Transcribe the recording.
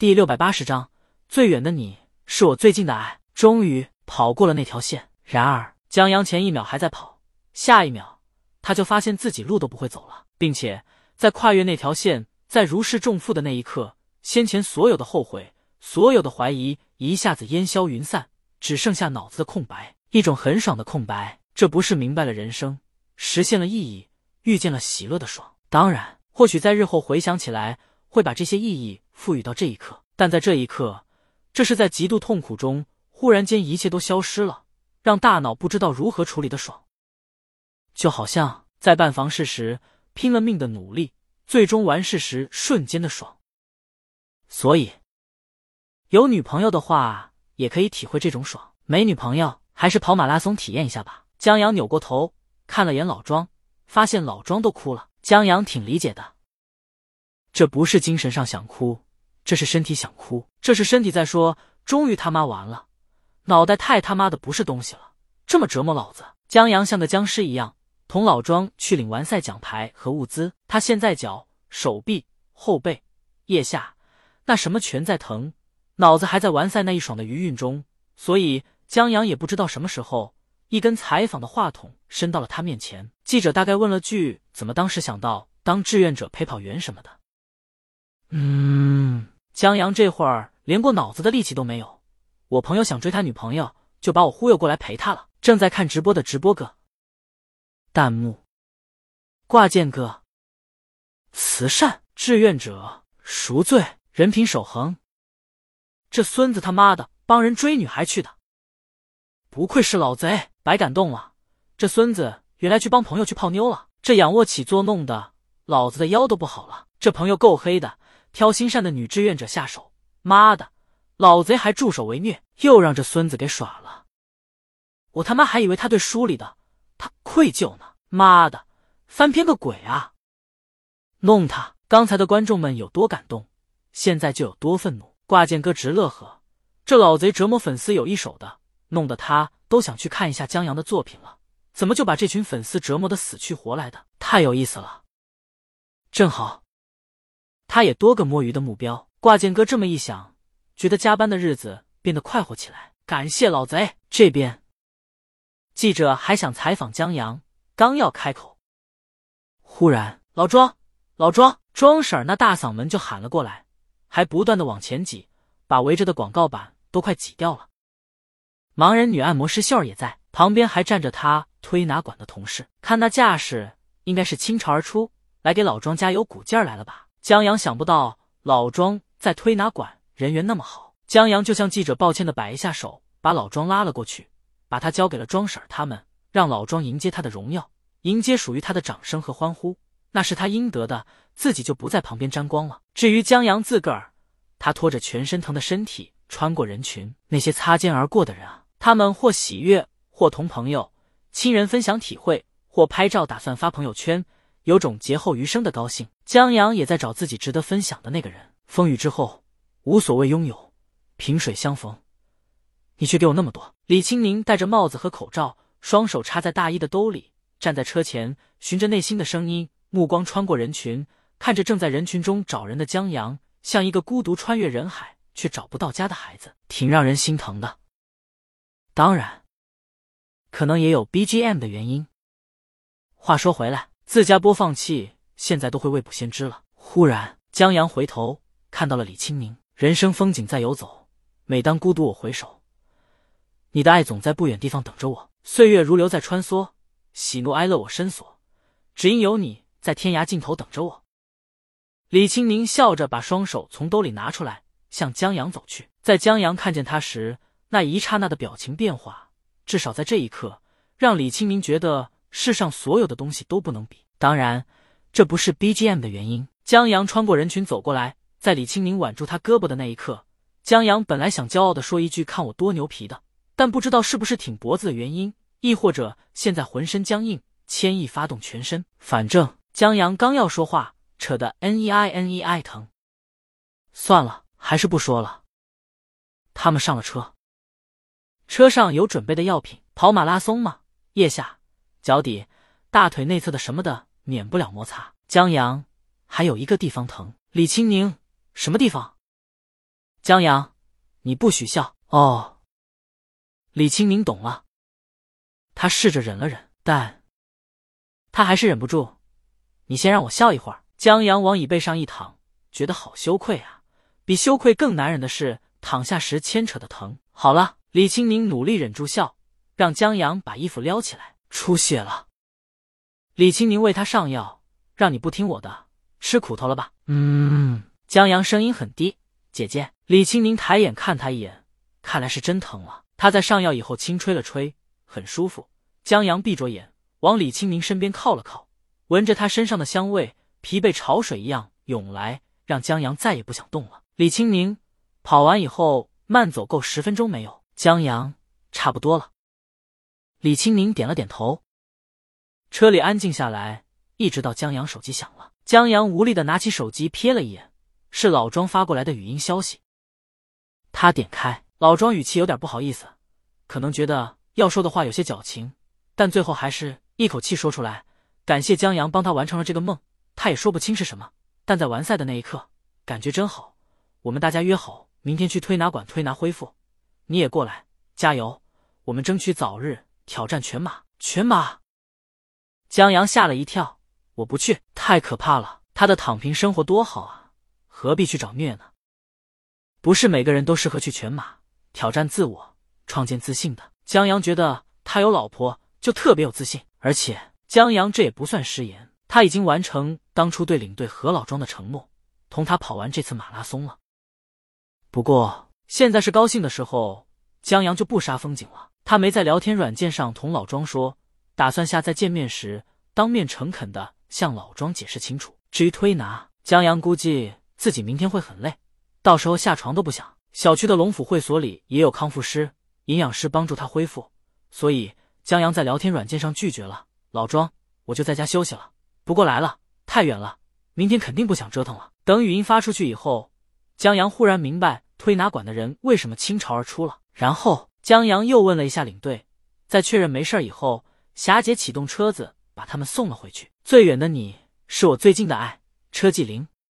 第六百八十章，最远的你是我最近的爱。终于跑过了那条线，然而江阳前一秒还在跑，下一秒他就发现自己路都不会走了，并且在跨越那条线，在如释重负的那一刻，先前所有的后悔、所有的怀疑一下子烟消云散，只剩下脑子的空白，一种很爽的空白。这不是明白了人生，实现了意义，遇见了喜乐的爽。当然，或许在日后回想起来，会把这些意义赋予到这一刻，但在这一刻，这是在极度痛苦中，忽然间一切都消失了，让大脑不知道如何处理的爽。就好像在办房事时拼了命的努力，最终完事时瞬间的爽。所以，有女朋友的话，也可以体会这种爽；没女朋友，还是跑马拉松体验一下吧。江阳扭过头看了眼老庄，发现老庄都哭了。江阳挺理解的，这不是精神上想哭，这是身体想哭，这是身体在说：“终于他妈完了，脑袋太他妈的不是东西了，这么折磨老子。”江阳像个僵尸一样，同老庄去领完赛奖牌和物资。他现在脚、手臂、后背、腋下那什么全在疼，脑子还在完赛那一爽的余韵中，所以江阳也不知道什么时候。一根采访的话筒伸到了他面前，记者大概问了句：“怎么当时想到当志愿者陪跑员什么的？”嗯，江阳这会儿连过脑子的力气都没有。我朋友想追他女朋友，就把我忽悠过来陪他了。正在看直播的直播哥，弹幕挂件哥，慈善志愿者赎罪，人品守恒。这孙子他妈的帮人追女孩去的，不愧是老贼！白感动了，这孙子原来去帮朋友去泡妞了。这仰卧起坐弄的，老子的腰都不好了。这朋友够黑的，挑心善的女志愿者下手。妈的，老贼还助手为虐，又让这孙子给耍了。我他妈还以为他对书里的他愧疚呢。妈的，翻篇个鬼啊！弄他！刚才的观众们有多感动，现在就有多愤怒。挂件哥直乐呵，这老贼折磨粉丝有一手的，弄得他。都想去看一下江阳的作品了，怎么就把这群粉丝折磨的死去活来的？太有意思了！正好，他也多个摸鱼的目标。挂件哥这么一想，觉得加班的日子变得快活起来。感谢老贼！这边记者还想采访江阳，刚要开口，忽然老庄、老庄、庄婶那大嗓门就喊了过来，还不断的往前挤，把围着的广告板都快挤掉了。盲人女按摩师秀儿也在旁边，还站着他推拿馆的同事。看那架势，应该是倾巢而出来给老庄加油鼓劲儿来了吧？江阳想不到老庄在推拿馆人缘那么好。江阳就向记者抱歉的摆一下手，把老庄拉了过去，把他交给了庄婶他们，让老庄迎接他的荣耀，迎接属于他的掌声和欢呼，那是他应得的，自己就不在旁边沾光了。至于江阳自个儿，他拖着全身疼的身体穿过人群，那些擦肩而过的人啊。他们或喜悦，或同朋友、亲人分享体会，或拍照打算发朋友圈，有种劫后余生的高兴。江阳也在找自己值得分享的那个人。风雨之后，无所谓拥有，萍水相逢，你却给我那么多。李青宁戴着帽子和口罩，双手插在大衣的兜里，站在车前，循着内心的声音，目光穿过人群，看着正在人群中找人的江阳，像一个孤独穿越人海却找不到家的孩子，挺让人心疼的。当然，可能也有 BGM 的原因。话说回来，自家播放器现在都会未卜先知了。忽然，江阳回头看到了李清明。人生风景在游走，每当孤独我回首，你的爱总在不远地方等着我。岁月如流在穿梭，喜怒哀乐我深锁，只因有你在天涯尽头等着我。李清明笑着把双手从兜里拿出来，向江阳走去。在江阳看见他时，那一刹那的表情变化，至少在这一刻，让李清明觉得世上所有的东西都不能比。当然，这不是 BGM 的原因。江阳穿过人群走过来，在李清明挽住他胳膊的那一刻，江阳本来想骄傲的说一句“看我多牛皮”的，但不知道是不是挺脖子的原因，亦或者现在浑身僵硬，牵意发动全身。反正江阳刚要说话，扯得 N E I N E I 疼。算了，还是不说了。他们上了车。车上有准备的药品，跑马拉松吗？腋下、脚底、大腿内侧的什么的，免不了摩擦。江阳还有一个地方疼。李青宁，什么地方？江阳，你不许笑哦。李青宁懂了，他试着忍了忍，但他还是忍不住。你先让我笑一会儿。江阳往椅背上一躺，觉得好羞愧啊！比羞愧更难忍的是躺下时牵扯的疼。好了，李青宁努力忍住笑，让江阳把衣服撩起来。出血了。李青宁为他上药，让你不听我的，吃苦头了吧？嗯。江阳声音很低，姐姐。李青宁抬眼看他一眼，看来是真疼了。他在上药以后轻吹了吹，很舒服。江阳闭着眼，往李青宁身边靠了靠，闻着他身上的香味，疲惫潮水一样涌来，让江阳再也不想动了。李青宁跑完以后慢走够十分钟没有？江阳差不多了。李青宁点了点头。车里安静下来，一直到江阳手机响了。江阳无力的拿起手机瞥了一眼，是老庄发过来的语音消息。他点开，老庄语气有点不好意思，可能觉得要说的话有些矫情，但最后还是一口气说出来，感谢江阳帮他完成了这个梦。他也说不清是什么，但在完赛的那一刻，感觉真好。我们大家约好明天去推拿馆推拿恢复，你也过来，加油！我们争取早日挑战全马。全马。江阳吓了一跳，我不去，太可怕了。他的躺平生活多好啊，何必去找虐呢？不是每个人都适合去全马挑战自我、创建自信的。江阳觉得他有老婆就特别有自信，而且江阳这也不算失言，他已经完成当初对领队何老庄的承诺，同他跑完这次马拉松了。不过现在是高兴的时候，江阳就不杀风景了。他没在聊天软件上同老庄说。打算下再见面时，当面诚恳的向老庄解释清楚。至于推拿，江阳估计自己明天会很累，到时候下床都不想。小区的龙府会所里也有康复师、营养师帮助他恢复，所以江阳在聊天软件上拒绝了老庄。我就在家休息了，不过来了太远了，明天肯定不想折腾了。等语音发出去以后，江阳忽然明白推拿馆的人为什么倾巢而出了。然后江阳又问了一下领队，在确认没事以后。霞姐启动车子，把他们送了回去。最远的你，是我最近的爱。车继林。